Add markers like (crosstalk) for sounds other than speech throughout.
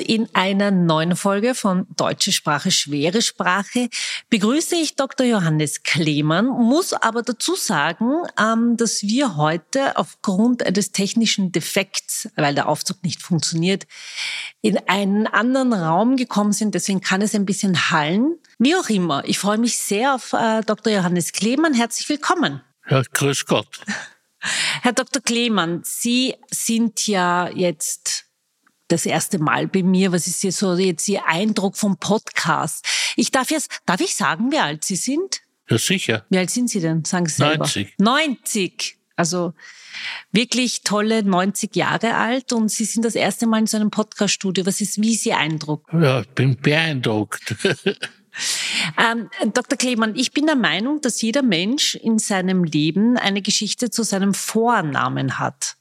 Und in einer neuen Folge von Deutsche Sprache, schwere Sprache begrüße ich Dr. Johannes Klemann, muss aber dazu sagen, ähm, dass wir heute aufgrund eines technischen Defekts, weil der Aufzug nicht funktioniert, in einen anderen Raum gekommen sind. Deswegen kann es ein bisschen hallen. Wie auch immer, ich freue mich sehr auf äh, Dr. Johannes Klemann. Herzlich willkommen. Ja, grüß Gott. (laughs) Herr Dr. Klemann, Sie sind ja jetzt das erste Mal bei mir. Was ist hier so jetzt Ihr Eindruck vom Podcast? Ich darf jetzt, darf ich sagen, wie alt Sie sind? Ja, sicher. Wie alt sind Sie denn? Sagen Sie selber. 90. 90. Also wirklich tolle 90 Jahre alt und Sie sind das erste Mal in so einem Podcast-Studio. Was ist, wie ist Ihr Eindruck? Ja, bin beeindruckt. (laughs) Ähm, Dr. Klemann, ich bin der Meinung, dass jeder Mensch in seinem Leben eine Geschichte zu seinem Vornamen hat.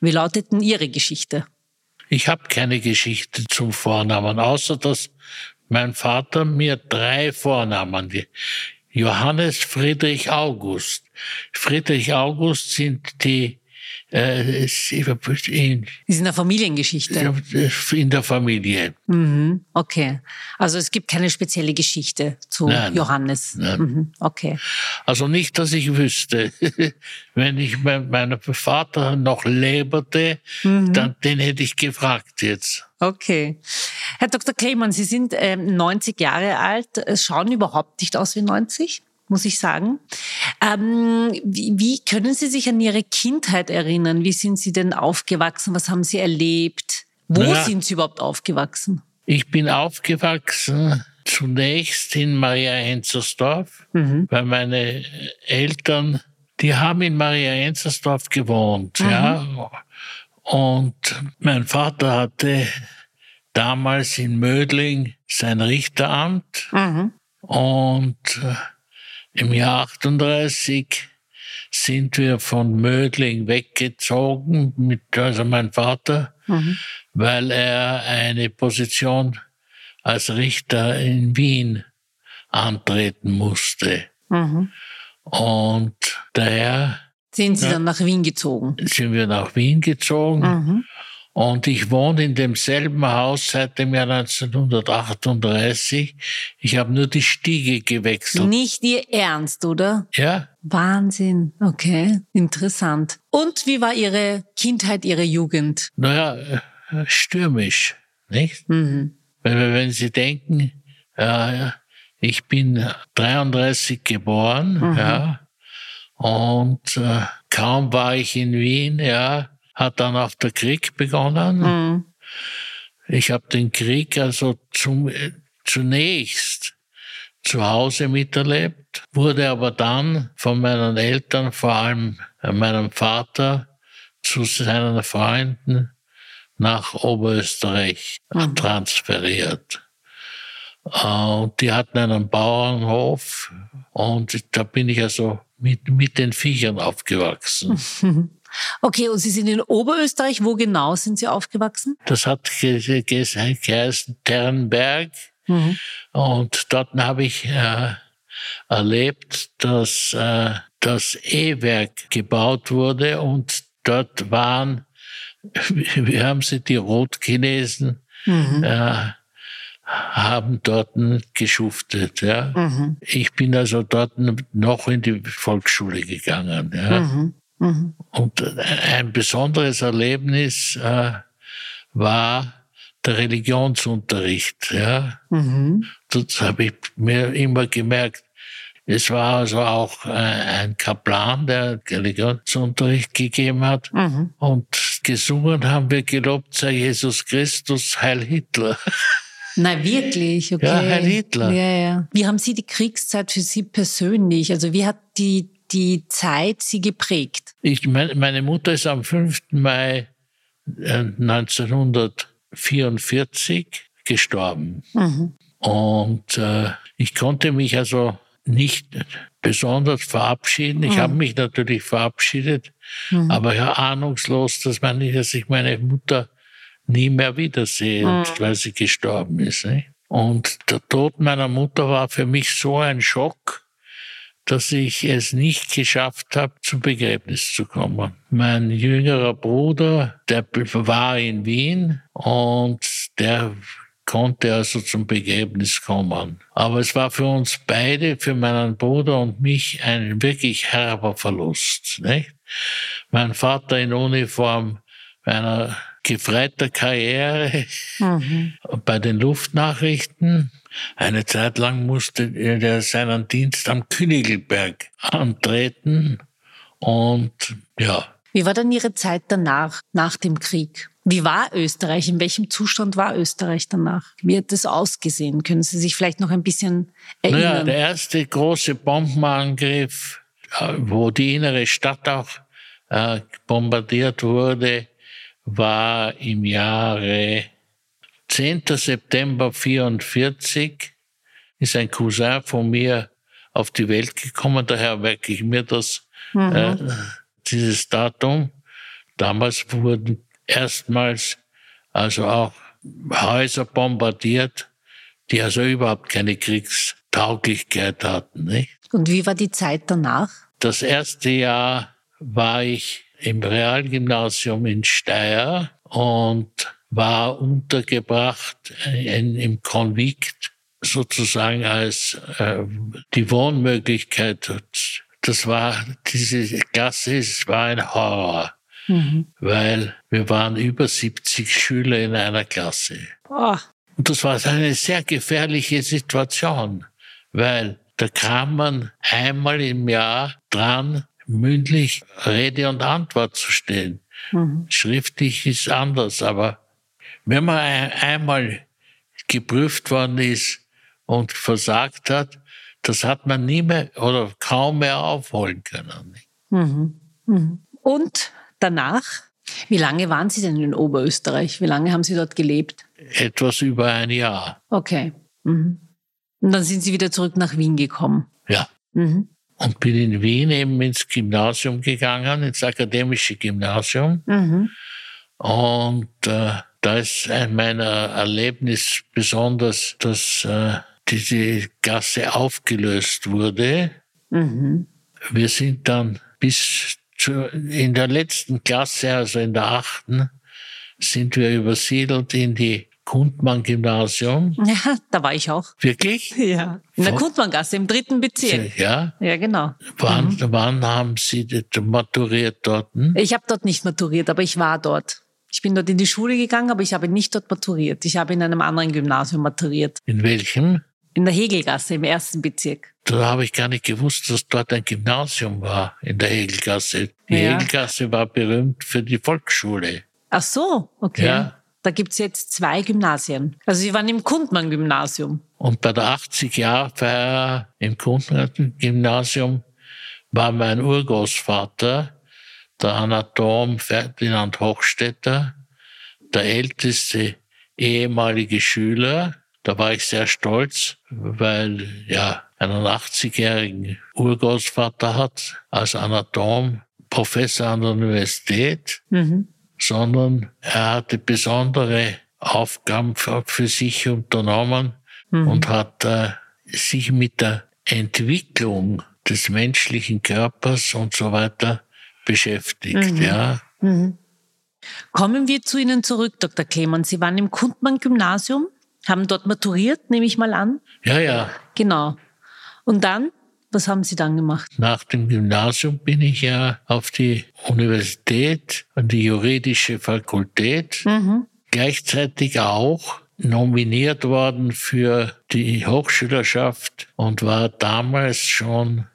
Wie lautet denn Ihre Geschichte? Ich habe keine Geschichte zum Vornamen, außer dass mein Vater mir drei Vornamen, Johannes Friedrich August. Friedrich August sind die in, ist eine Familiengeschichte. In der Familie. Mhm, okay. Also es gibt keine spezielle Geschichte zu nein, Johannes. Nein. Mhm, okay. Also nicht, dass ich wüsste. (laughs) Wenn ich mein, mein Vater noch lebte, mhm. dann den hätte ich gefragt jetzt. Okay. Herr Dr. Klemann, Sie sind ähm, 90 Jahre alt, schauen überhaupt nicht aus wie 90? Muss ich sagen. Ähm, wie, wie können Sie sich an Ihre Kindheit erinnern? Wie sind Sie denn aufgewachsen? Was haben Sie erlebt? Wo naja, sind Sie überhaupt aufgewachsen? Ich bin aufgewachsen zunächst in Maria Enzersdorf, mhm. weil meine Eltern, die haben in Maria Enzersdorf gewohnt, mhm. ja. Und mein Vater hatte damals in Mödling sein Richteramt mhm. und im Jahr 38 sind wir von Mödling weggezogen, mit, also mein Vater, mhm. weil er eine Position als Richter in Wien antreten musste. Mhm. Und daher sind Sie dann nach Wien gezogen? Sind wir nach Wien gezogen. Mhm. Und ich wohne in demselben Haus seit dem Jahr 1938. Ich habe nur die Stiege gewechselt. Nicht Ihr Ernst, oder? Ja. Wahnsinn. Okay, interessant. Und wie war Ihre Kindheit, Ihre Jugend? Naja, äh, stürmisch, nicht? Mhm. Wenn, wenn Sie denken, ja, ich bin 33 geboren, mhm. ja, und äh, kaum war ich in Wien, ja, hat dann auch der Krieg begonnen. Mhm. Ich habe den Krieg also zum, zunächst zu Hause miterlebt, wurde aber dann von meinen Eltern, vor allem meinem Vater, zu seinen Freunden nach Oberösterreich mhm. transferiert. Und die hatten einen Bauernhof und da bin ich also mit, mit den Viechern aufgewachsen. (laughs) Okay, und Sie sind in Oberösterreich. Wo genau sind Sie aufgewachsen? Das hat geheißen Ternberg. Mhm. Und dort habe ich äh, erlebt, dass äh, das E-Werk gebaut wurde und dort waren, (laughs) wie haben sie die Rotchinesen, mhm. äh, haben dort geschuftet. Ja. Mhm. Ich bin also dort noch in die Volksschule gegangen. Ja. Mhm. Mhm. Und ein besonderes Erlebnis äh, war der Religionsunterricht. Ja. Mhm. Das habe ich mir immer gemerkt. Es war also auch äh, ein Kaplan, der Religionsunterricht gegeben hat. Mhm. Und gesungen haben wir gelobt sei Jesus Christus, Heil Hitler. (laughs) Na wirklich, okay. Ja, Heil Hitler. Ja, ja. Wie haben Sie die Kriegszeit für Sie persönlich? Also wie hat die, die Zeit Sie geprägt? Ich, meine Mutter ist am 5. Mai 1944 äh, gestorben. Mhm. Und äh, ich konnte mich also nicht besonders verabschieden. Ich mhm. habe mich natürlich verabschiedet, mhm. aber ja ahnungslos, dass man dass ich meine Mutter nie mehr wiedersehe, mhm. weil sie gestorben ist. Nicht? Und der Tod meiner Mutter war für mich so ein Schock, dass ich es nicht geschafft habe, zum Begräbnis zu kommen. Mein jüngerer Bruder, der war in Wien und der konnte also zum Begräbnis kommen. Aber es war für uns beide, für meinen Bruder und mich, ein wirklich herber Verlust. Nicht? Mein Vater in Uniform einer gefreiter Karriere mhm. bei den Luftnachrichten. Eine Zeit lang musste er seinen Dienst am Königelberg antreten und ja. Wie war dann Ihre Zeit danach, nach dem Krieg? Wie war Österreich? In welchem Zustand war Österreich danach? Wie hat das ausgesehen? Können Sie sich vielleicht noch ein bisschen erinnern? Naja, der erste große Bombenangriff, äh, wo die innere Stadt auch äh, bombardiert wurde, war im Jahre 10. September 44 ist ein Cousin von mir auf die Welt gekommen, daher merke ich mir das, mhm. äh, dieses Datum. Damals wurden erstmals also auch Häuser bombardiert, die also überhaupt keine Kriegstauglichkeit hatten. Nicht? Und wie war die Zeit danach? Das erste Jahr war ich im Realgymnasium in Steyr und war untergebracht in, im Konvikt sozusagen als äh, die Wohnmöglichkeit. Das war diese Klasse, war ein Horror mhm. weil wir waren über 70 Schüler in einer Klasse. Oh. Und das war eine sehr gefährliche Situation, weil da kam man einmal im Jahr dran, mündlich Rede und Antwort zu stehen. Mhm. Schriftlich ist anders, aber wenn man einmal geprüft worden ist und versagt hat, das hat man nie mehr oder kaum mehr aufholen können. Mhm. Mhm. Und danach, wie lange waren Sie denn in Oberösterreich? Wie lange haben Sie dort gelebt? Etwas über ein Jahr. Okay. Mhm. Und dann sind Sie wieder zurück nach Wien gekommen. Ja. Mhm. Und bin in Wien eben ins Gymnasium gegangen, ins akademische Gymnasium. Mhm. Und äh, da ist ein meiner Erlebnis besonders, dass äh, diese Gasse aufgelöst wurde. Mhm. Wir sind dann bis in der letzten Klasse, also in der achten, sind wir übersiedelt in die Kundmann-Gymnasium. Ja, da war ich auch. Wirklich? Ja. In der Kundmann-Gasse im dritten Bezirk. Ja? Ja, genau. Wann, mhm. wann haben Sie maturiert dort? Hm? Ich habe dort nicht maturiert, aber ich war dort. Ich bin dort in die Schule gegangen, aber ich habe nicht dort maturiert. Ich habe in einem anderen Gymnasium maturiert. In welchem? In der Hegelgasse im ersten Bezirk. Da habe ich gar nicht gewusst, dass dort ein Gymnasium war, in der Hegelgasse. Die ja. Hegelgasse war berühmt für die Volksschule. Ach so, okay. Ja. Da gibt's jetzt zwei Gymnasien. Also Sie waren im Kundmann-Gymnasium. Und bei der 80-Jahr-Feier im Kundmann-Gymnasium war mein Urgroßvater, der Anatom Ferdinand Hochstetter, der älteste ehemalige Schüler da war ich sehr stolz, weil ja einen 80-jährigen Urgroßvater hat als Anatom, Professor an der Universität, mhm. Sondern er hatte besondere Aufgaben für, sich unternommen mhm. und hat äh, sich mit der Entwicklung des menschlichen Körpers und so weiter beschäftigt. Mhm. Ja. Mhm. Kommen wir zu Ihnen zurück, Dr. Klemann. Sie waren im Kundmann-Gymnasium haben dort maturiert, nehme ich mal an. Ja, ja. Genau. Und dann, was haben Sie dann gemacht? Nach dem Gymnasium bin ich ja auf die Universität, an die juridische Fakultät. Mhm. Gleichzeitig auch nominiert worden für die Hochschülerschaft und war damals schon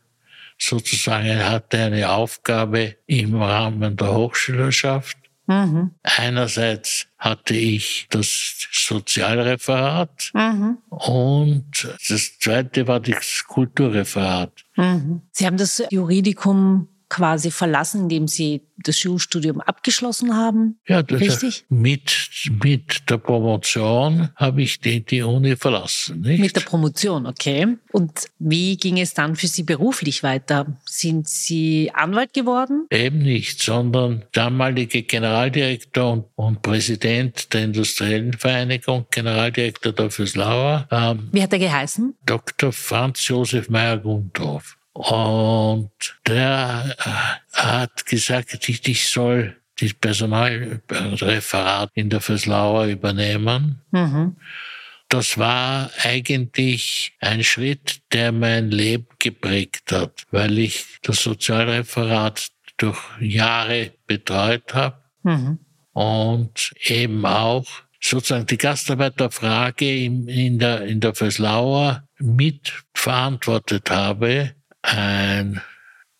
sozusagen, hatte eine Aufgabe im Rahmen der Hochschülerschaft. Mhm. Einerseits hatte ich das Sozialreferat mhm. und das zweite war das Kulturreferat. Mhm. Sie haben das Juridikum quasi verlassen, indem Sie das Schulstudium abgeschlossen haben. Ja, das richtig. Mit, mit der Promotion habe ich die, die Uni verlassen. Nicht? Mit der Promotion, okay. Und wie ging es dann für Sie beruflich weiter? Sind Sie Anwalt geworden? Eben nicht, sondern damalige Generaldirektor und, und Präsident der Industriellen Vereinigung, Generaldirektor der Füslauer. Ähm, wie hat er geheißen? Dr. Franz Josef Meyer-Gundorf. Und der äh, hat gesagt, ich, ich soll das Personalreferat in der Verslauer übernehmen. Mhm. Das war eigentlich ein Schritt, der mein Leben geprägt hat, weil ich das Sozialreferat durch Jahre betreut habe mhm. und eben auch sozusagen die Gastarbeiterfrage in, in der, in der Verslauer mitverantwortet habe ein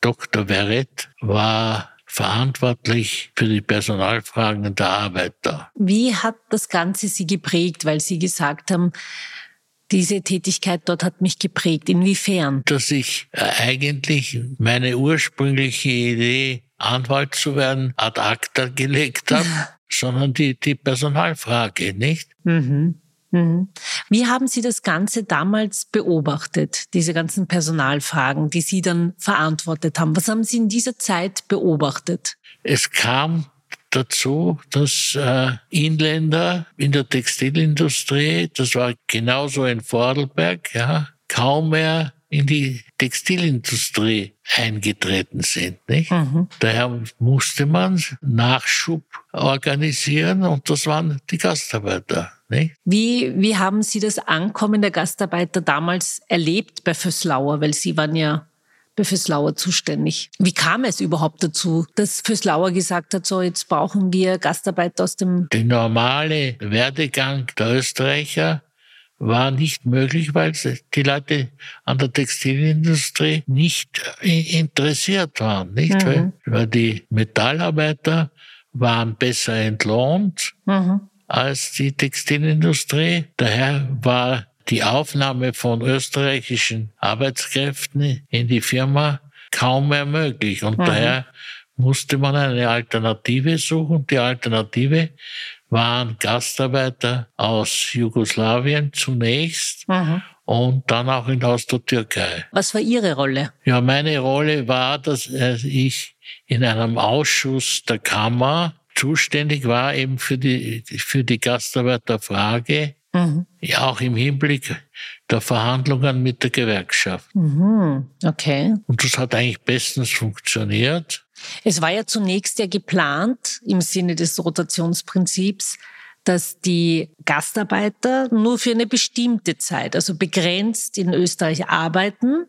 Dr. Verret war verantwortlich für die Personalfragen der Arbeiter. Wie hat das Ganze Sie geprägt, weil Sie gesagt haben, diese Tätigkeit dort hat mich geprägt. Inwiefern? Dass ich äh, eigentlich meine ursprüngliche Idee, Anwalt zu werden, ad acta gelegt habe, sondern die, die Personalfrage, nicht? Mhm. Mhm. Wie haben Sie das Ganze damals beobachtet, diese ganzen Personalfragen, die Sie dann verantwortet haben? Was haben Sie in dieser Zeit beobachtet? Es kam dazu, dass äh, Inländer in der Textilindustrie, das war genauso in Vordelberg, ja, kaum mehr in die Textilindustrie eingetreten sind. Nicht? Mhm. Daher musste man Nachschub organisieren und das waren die Gastarbeiter. Nicht? Wie, wie haben Sie das Ankommen der Gastarbeiter damals erlebt bei Föslauer? Weil Sie waren ja bei Föslauer zuständig. Wie kam es überhaupt dazu, dass Föslauer gesagt hat, so jetzt brauchen wir Gastarbeiter aus dem... Der normale Werdegang der Österreicher war nicht möglich, weil die Leute an der Textilindustrie nicht interessiert waren, nicht? Mhm. Weil die Metallarbeiter waren besser entlohnt mhm. als die Textilindustrie. Daher war die Aufnahme von österreichischen Arbeitskräften in die Firma kaum mehr möglich. Und mhm. daher musste man eine Alternative suchen. Die Alternative waren Gastarbeiter aus Jugoslawien zunächst mhm. und dann auch aus der Türkei. Was war Ihre Rolle? Ja, meine Rolle war, dass äh, ich in einem Ausschuss der Kammer zuständig war eben für die, für die Gastarbeiterfrage, mhm. ja auch im Hinblick der Verhandlungen mit der Gewerkschaft. Mhm. Okay. Und das hat eigentlich bestens funktioniert. Es war ja zunächst ja geplant im Sinne des Rotationsprinzips, dass die Gastarbeiter nur für eine bestimmte Zeit, also begrenzt in Österreich arbeiten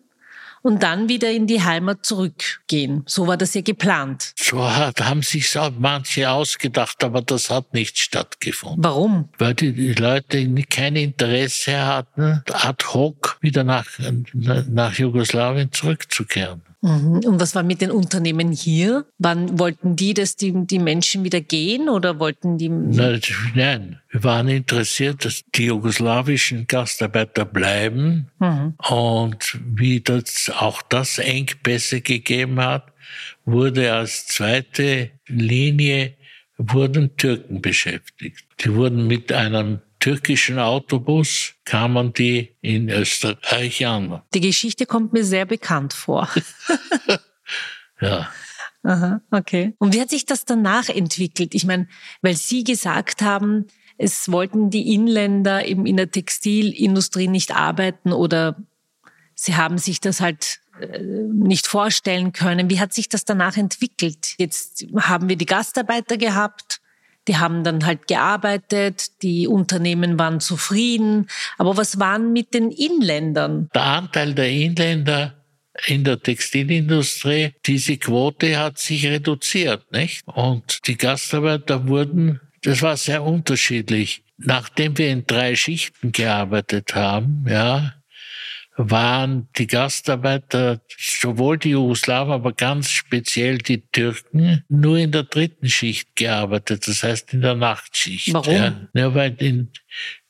und dann wieder in die Heimat zurückgehen. So war das ja geplant. So haben sich manche ausgedacht, aber das hat nicht stattgefunden. Warum? Weil die, Leute kein Interesse hatten, ad hoc wieder nach, nach Jugoslawien zurückzukehren. Mhm. Und was war mit den Unternehmen hier? Wann wollten die, dass die, die Menschen wieder gehen oder wollten die? Nein, wir waren interessiert, dass die jugoslawischen Gastarbeiter bleiben mhm. und wie das, auch das Engpässe gegeben hat, wurde als zweite Linie wurden Türken beschäftigt. Die wurden mit einem türkischen Autobus kamen die in Österreich an. (laughs) Die Geschichte kommt mir sehr bekannt vor. (laughs) ja. Aha, okay. Und wie hat sich das danach entwickelt? Ich meine, weil Sie gesagt haben, es wollten die Inländer eben in der Textilindustrie nicht arbeiten oder sie haben sich das halt äh, nicht vorstellen können. Wie hat sich das danach entwickelt? Jetzt haben wir die Gastarbeiter gehabt die haben dann halt gearbeitet, die Unternehmen waren zufrieden. Aber was waren mit den Inländern? Der Anteil der Inländer in der Textilindustrie, diese Quote hat sich reduziert, nicht? Und die Gastarbeiter wurden, das war sehr unterschiedlich. nachdem wir in drei Schichten gearbeitet haben, ja, waren die Gastarbeiter, sowohl die Jugoslawen, aber ganz speziell die Türken, nur in der dritten Schicht gearbeitet, das heißt in der Nachtschicht. Warum? Ja, ja weil in,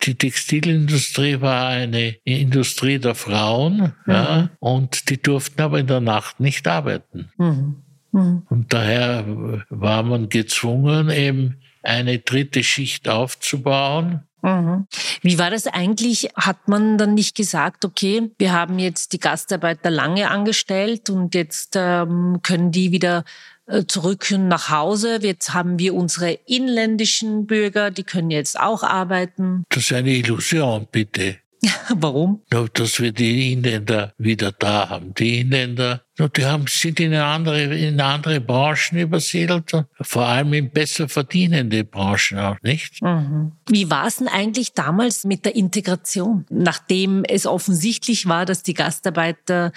die Textilindustrie war eine Industrie der Frauen mhm. ja, und die durften aber in der Nacht nicht arbeiten. Mhm. Mhm. Und daher war man gezwungen, eben eine dritte Schicht aufzubauen Mhm. Wie war das eigentlich? Hat man dann nicht gesagt, okay, wir haben jetzt die Gastarbeiter lange angestellt und jetzt ähm, können die wieder äh, zurück nach Hause. Jetzt haben wir unsere inländischen Bürger, die können jetzt auch arbeiten. Das ist eine Illusion, bitte. (laughs) Warum? Dass wir die Inländer wieder da haben. Die Inländer, die haben, sind in andere, in andere Branchen übersiedelt, vor allem in besser verdienende Branchen auch, nicht? Mhm. Wie war es denn eigentlich damals mit der Integration? Nachdem es offensichtlich war, dass die Gastarbeiter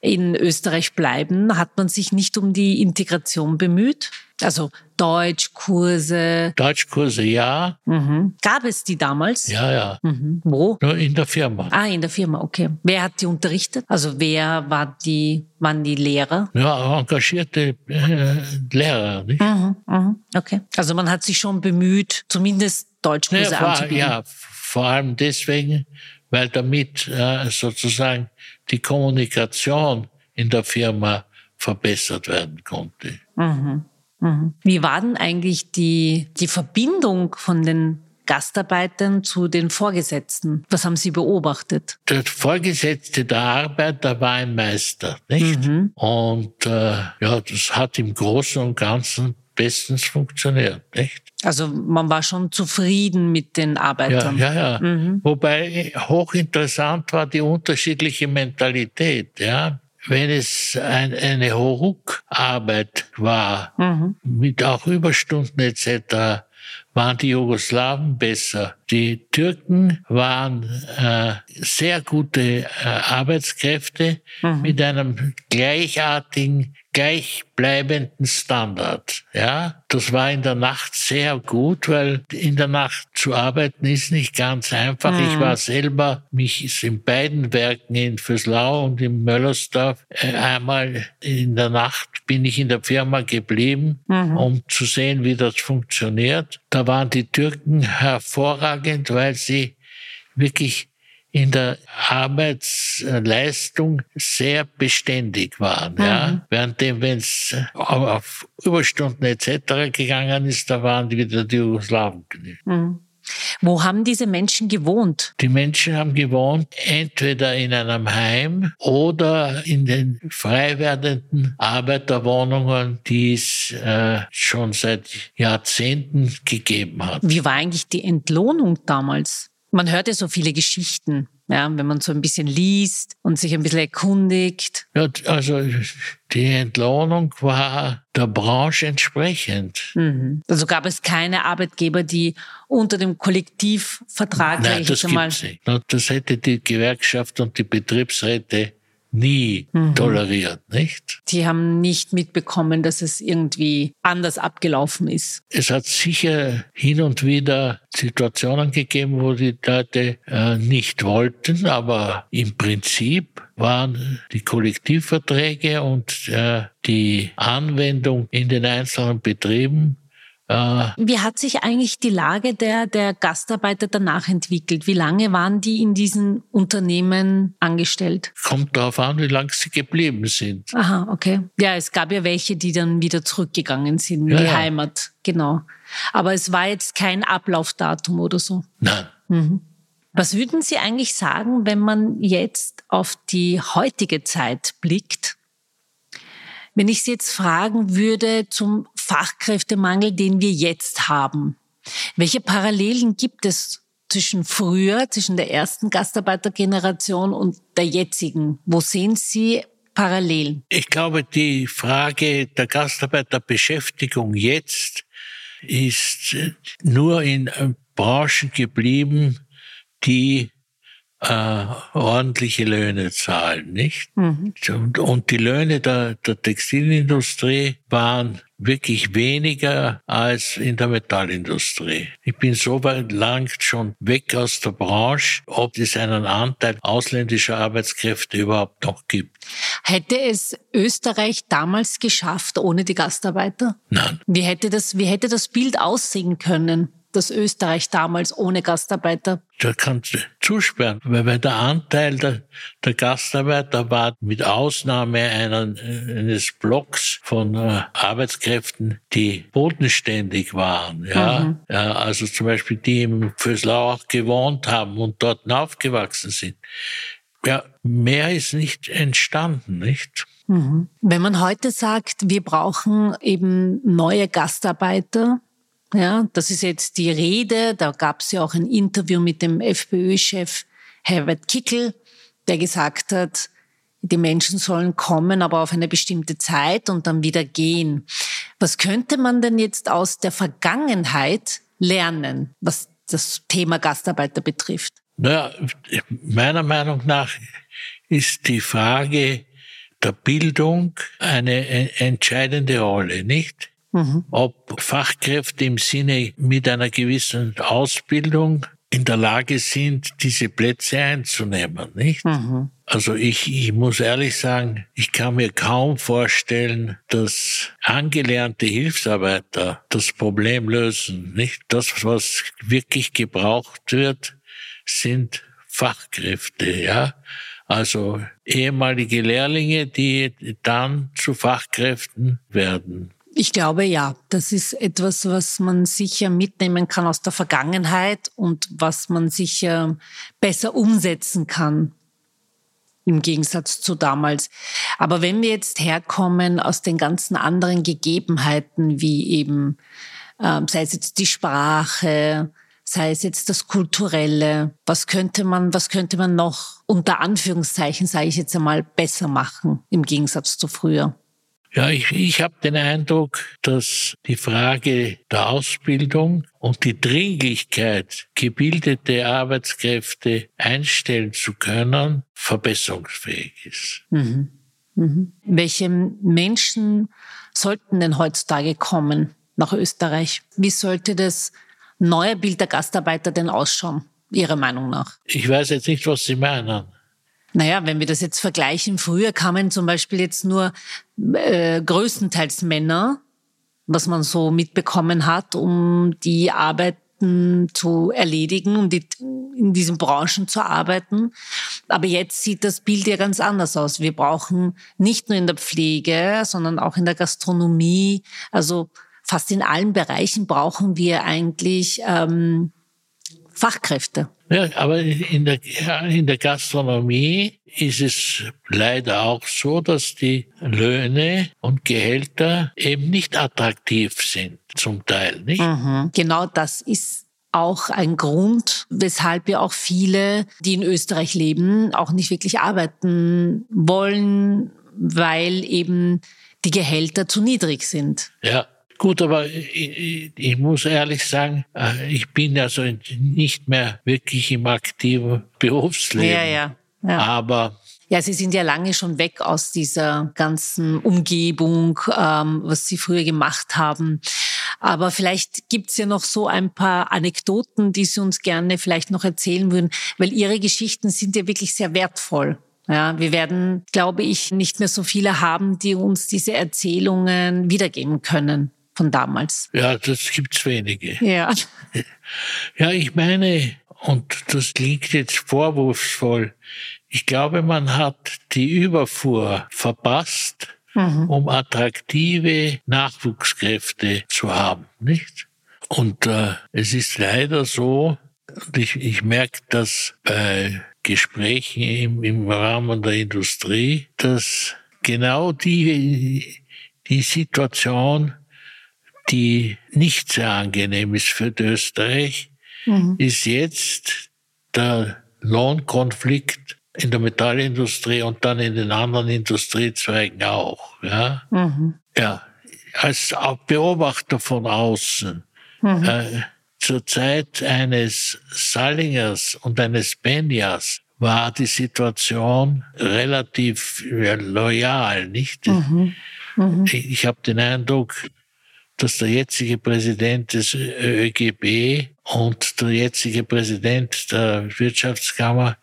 in Österreich bleiben, hat man sich nicht um die Integration bemüht? Also Deutschkurse. Deutschkurse, ja. Mhm. Gab es die damals? Ja, ja. Mhm. Wo? Nur in der Firma. Ah, in der Firma, okay. Wer hat die unterrichtet? Also wer war die, waren die Lehrer? Ja, engagierte äh, Lehrer, nicht? Mhm, mhm. Okay. Also man hat sich schon bemüht, zumindest Deutschkurse ja, anzubieten. Ja, vor allem deswegen, weil damit äh, sozusagen die Kommunikation in der Firma verbessert werden konnte. Mhm. Mhm. Wie war denn eigentlich die, die Verbindung von den Gastarbeitern zu den Vorgesetzten? Was haben Sie beobachtet? Der Vorgesetzte der Arbeiter war ein Meister, nicht? Mhm. Und äh, ja, das hat im Großen und Ganzen bestens funktioniert, nicht? Also man war schon zufrieden mit den Arbeitern. Ja, ja, ja. Mhm. Wobei hochinteressant war die unterschiedliche Mentalität, ja wenn es ein, eine Hauruck-Arbeit war, mhm. mit auch Überstunden etc., waren die Jugoslawen besser. Die Türken waren äh, sehr gute äh, Arbeitskräfte mhm. mit einem gleichartigen gleichbleibenden Standard. Ja, das war in der Nacht sehr gut, weil in der Nacht zu arbeiten ist nicht ganz einfach. Mhm. Ich war selber, mich ist in beiden Werken in Fürslau und in Möllersdorf äh, einmal in der Nacht bin ich in der Firma geblieben, mhm. um zu sehen, wie das funktioniert. Da waren die Türken hervorragend, weil sie wirklich in der Arbeitsleistung sehr beständig waren. Mhm. Ja. Währenddem, wenn es auf Überstunden etc. gegangen ist, da waren wieder die Jugoslawen. Mhm. Wo haben diese Menschen gewohnt? Die Menschen haben gewohnt entweder in einem Heim oder in den frei werdenden Arbeiterwohnungen, die es äh, schon seit Jahrzehnten gegeben hat. Wie war eigentlich die Entlohnung damals? Man hört ja so viele Geschichten, ja, wenn man so ein bisschen liest und sich ein bisschen erkundigt. Ja, also die Entlohnung war der Branche entsprechend. Mhm. Also gab es keine Arbeitgeber, die unter dem Kollektivvertrag Nein, das nicht. Das hätte die Gewerkschaft und die Betriebsräte nie mhm. toleriert, nicht? Die haben nicht mitbekommen, dass es irgendwie anders abgelaufen ist. Es hat sicher hin und wieder Situationen gegeben, wo die Leute äh, nicht wollten, aber im Prinzip waren die Kollektivverträge und äh, die Anwendung in den einzelnen Betrieben Wie hat sich eigentlich die Lage der, der Gastarbeiter danach entwickelt? Wie lange waren die in diesen Unternehmen angestellt? Kommt darauf an, wie lange sie geblieben sind. Aha, okay. Ja, es gab ja welche, die dann wieder zurückgegangen sind in ja, die ja. Heimat. Genau. Aber es war jetzt kein Ablaufdatum oder so. Nein. Mhm. Was würden Sie eigentlich sagen, wenn man jetzt auf die heutige Zeit blickt? Wenn ich Sie jetzt fragen würde zum Fachkräftemangel, den wir jetzt haben. Welche Parallelen gibt es zwischen früher, zwischen der ersten Gastarbeitergeneration und der jetzigen? Wo sehen Sie Parallelen? Ich glaube, die Frage der Gastarbeiterbeschäftigung jetzt ist nur in Branchen geblieben, die äh, ordentliche Löhne zahlen, nicht? Mhm. Und, und, die Löhne der, der Textilindustrie waren wirklich weniger als in der Metallindustrie. Ich bin so weit lang schon weg aus der Branche, ob es einen Anteil ausländischer Arbeitskräfte überhaupt noch gibt. Hätte es Österreich damals geschafft ohne die Gastarbeiter? Nein. Wie hätte das, wie hätte das Bild aussehen können? Das Österreich damals ohne Gastarbeiter? Da kannst du zusperren, weil der Anteil der, der Gastarbeiter war mit Ausnahme einer, eines Blocks von äh, Arbeitskräften, die bodenständig waren. Ja? Mhm. ja, also zum Beispiel die im Föslau auch gewohnt haben und dort aufgewachsen sind. Ja, mehr ist nicht entstanden, nicht? Mhm. Wenn man heute sagt, wir brauchen eben neue Gastarbeiter, ja, das ist jetzt die Rede. Da gab es ja auch ein Interview mit dem FPÖ-Chef Herbert Kickel, der gesagt hat, die Menschen sollen kommen, aber auf eine bestimmte Zeit und dann wieder gehen. Was könnte man denn jetzt aus der Vergangenheit lernen, was das Thema Gastarbeiter betrifft? Naja, meiner Meinung nach ist die Frage der Bildung eine entscheidende Rolle, nicht? Mhm. Ob Fachkräfte im Sinne mit einer gewissen Ausbildung in der Lage sind, diese Plätze einzunehmen, nicht? Mhm. Also ich, ich muss ehrlich sagen, ich kann mir kaum vorstellen, dass angelernte Hilfsarbeiter das Problem lösen, nicht? Das, was wirklich gebraucht wird, sind Fachkräfte, ja? Also ehemalige Lehrlinge, die dann zu Fachkräften werden. Ich glaube ja, das ist etwas, was man sicher mitnehmen kann aus der Vergangenheit und was man sicher besser umsetzen kann im Gegensatz zu damals. Aber wenn wir jetzt herkommen aus den ganzen anderen Gegebenheiten, wie eben, äh, sei es jetzt die Sprache, sei es jetzt das Kulturelle, was könnte man, was könnte man noch unter Anführungszeichen, sage ich jetzt einmal, besser machen im Gegensatz zu früher? Ja, ich, ich habe den Eindruck, dass die Frage der Ausbildung und die Dringlichkeit, gebildete Arbeitskräfte einstellen zu können, verbesserungsfähig ist. Mhm. Mhm. Welche Menschen sollten denn heutzutage kommen nach Österreich? Wie sollte das neue Bild der Gastarbeiter denn ausschauen, Ihrer Meinung nach? Ich weiß jetzt nicht, was Sie meinen. Naja, wenn wir das jetzt vergleichen, früher kamen zum Beispiel jetzt nur äh, größtenteils Männer, was man so mitbekommen hat, um die Arbeiten zu erledigen, um die, in diesen Branchen zu arbeiten. Aber jetzt sieht das Bild ja ganz anders aus. Wir brauchen nicht nur in der Pflege, sondern auch in der Gastronomie, also fast in allen Bereichen brauchen wir eigentlich ähm, Fachkräfte. Ja, aber in der, in der Gastronomie ist es leider auch so, dass die Löhne und Gehälter eben nicht attraktiv sind, zum Teil, nicht? Mhm. Genau das ist auch ein Grund, weshalb ja auch viele, die in Österreich leben, auch nicht wirklich arbeiten wollen, weil eben die Gehälter zu niedrig sind. Ja. Gut, aber ich, ich, muss ehrlich sagen, äh, ich bin also nicht mehr wirklich im aktiven Berufsleben. Ja, ja. ja. Aber ja, Sie sind ja lange schon weg aus dieser ganzen Umgebung, ähm, was Sie früher gemacht haben. Aber vielleicht gibt's ja noch so ein paar Anekdoten, die Sie uns gerne vielleicht noch erzählen würden, weil Ihre Geschichten sind ja wirklich sehr wertvoll. Ja, wir werden, glaube ich, nicht mehr so viele haben, die uns diese Erzählungen wiedergeben können von damals. Ja, das gibt's wenige. Ja. Ja, ich meine, und das klingt jetzt vorwurfsvoll, ich glaube, man hat die Überfuhr verpasst, mhm. um attraktive Nachwuchskräfte zu haben, nicht? Und äh, es ist leider so, ich, ich merke das bei Gesprächen im, im Rahmen der Industrie, dass genau die, die Situation die nicht sehr angenehm ist für Österreich, mhm. ist jetzt der Lohnkonflikt in der Metallindustrie und dann in den anderen Industriezweigen auch. Ja, mhm. ja als Beobachter von außen. Mhm. Äh, zur Zeit eines Salingers und eines Benjas war die Situation relativ loyal, nicht? Mhm. Mhm. Ich, ich habe den Eindruck, dass der jetzige Präsident des ÖGB und der jetzige Präsident der Wirtschaftskammer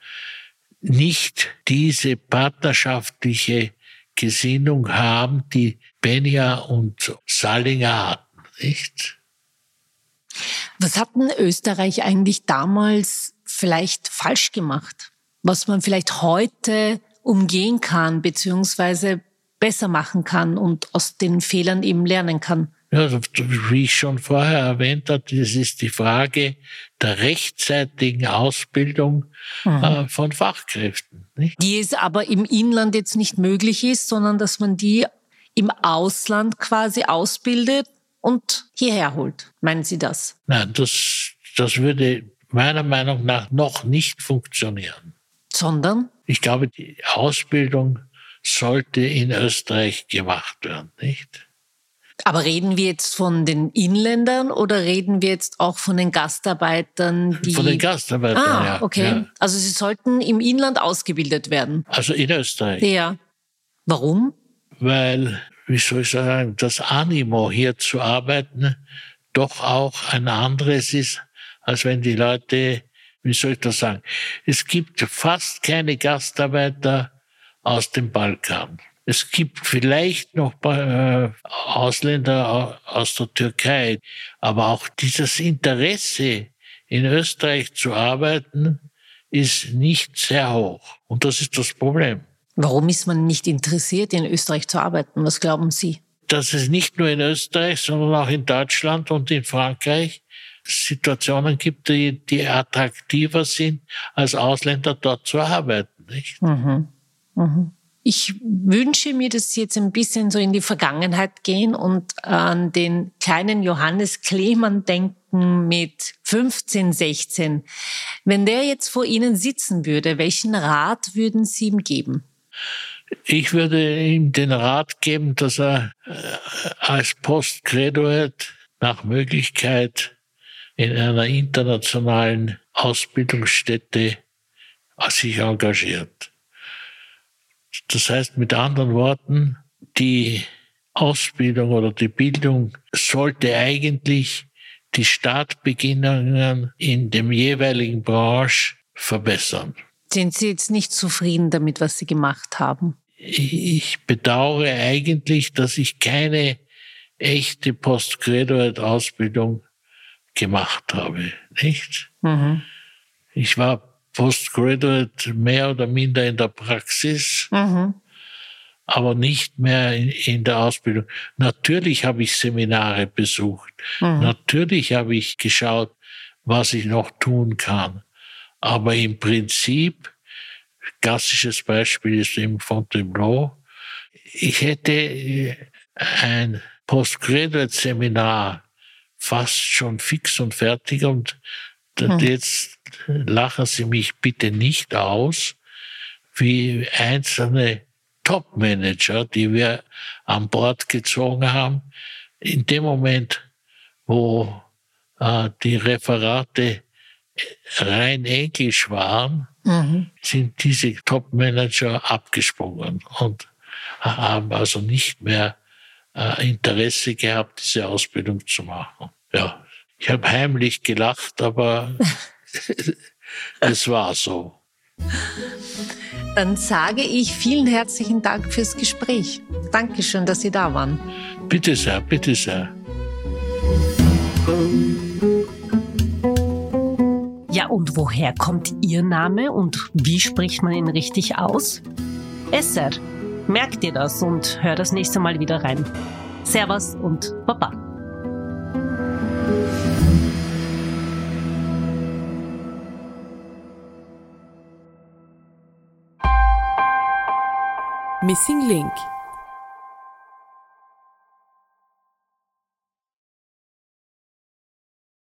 nicht diese partnerschaftliche Gesinnung haben, die Benja und Salinger hatten, nicht? Was hat denn Österreich eigentlich damals vielleicht falsch gemacht? Was man vielleicht heute umgehen kann, beziehungsweise besser machen kann und aus den Fehlern eben lernen kann? Ja, wie ich schon vorher erwähnt habe, das ist die Frage der rechtzeitigen Ausbildung mhm. äh, von Fachkräften. Nicht? Die es aber im Inland jetzt nicht möglich ist, sondern dass man die im Ausland quasi ausbildet und hierher holt. Meinen Sie das? Nein, das, das würde meiner Meinung nach noch nicht funktionieren. Sondern? Ich glaube, die Ausbildung sollte in Österreich gemacht werden, nicht? Aber reden wir jetzt von den Inländern oder reden wir jetzt auch von den Gastarbeitern? Die von den Gastarbeitern, ah, ja. okay. Ja. Also sie sollten im Inland ausgebildet werden. Also in Österreich. Ja. Warum? Weil, wie soll ich sagen, das Animo hier zu arbeiten doch auch ein anderes ist, als wenn die Leute, wie soll ich das sagen, es gibt fast keine Gastarbeiter aus dem Balkan. Es gibt vielleicht noch äh, Ausländer aus der Türkei, aber auch dieses Interesse, in Österreich zu arbeiten, ist nicht sehr hoch. Und das ist das Problem. Warum ist man nicht interessiert, in Österreich zu arbeiten? Was glauben Sie? Dass es nicht nur in Österreich, sondern auch in Deutschland und in Frankreich Situationen gibt, die, die attraktiver sind, als Ausländer dort zu arbeiten. Nicht? Mhm. Mhm. Ich wünsche mir, dass Sie jetzt ein bisschen so in die Vergangenheit gehen und an den kleinen Johannes Klemann denken mit 15, 16. Wenn der jetzt vor Ihnen sitzen würde, welchen Rat würden Sie ihm geben? Ich würde ihm den Rat geben, dass er äh, als Postgraduate nach Möglichkeit in einer internationalen Ausbildungsstätte sich engagiert. Das heißt mit anderen Worten, die Ausbildung oder die Bildung sollte eigentlich die Startbedingungen in dem jeweiligen Branche verbessern. Sind Sie jetzt nicht zufrieden damit, was Sie gemacht haben? Ich bedauere eigentlich, dass ich keine echte Postgraduate-Ausbildung gemacht habe, nicht? Mhm. Ich war Postgraduate mehr oder minder in der Praxis, mhm. aber nicht mehr in, in, der Ausbildung. Natürlich habe ich Seminare besucht. Mhm. Natürlich habe ich geschaut, was ich noch tun kann. Aber im Prinzip, klassisches Beispiel ist eben Fontainebleau, ich hätte äh, ein Postgraduate-Seminar fast schon fix und fertig und hm. Jetzt lachen Sie mich bitte nicht aus, wie einzelne Top-Manager, die wir an Bord gezogen haben, in dem Moment, wo äh, die Referate rein Englisch waren, mhm. sind diese Top-Manager abgesprungen und haben also nicht mehr äh, Interesse gehabt, diese Ausbildung zu machen. Ja, ich habe heimlich gelacht, aber (laughs) es war so. Dann sage ich vielen herzlichen Dank fürs Gespräch. Dankeschön, dass Sie da waren. Bitte sehr, bitte sehr. Ja, und woher kommt Ihr Name und wie spricht man ihn richtig aus? Esser. Merkt ihr das und hört das nächste Mal wieder rein. Servus und Baba. Missing Link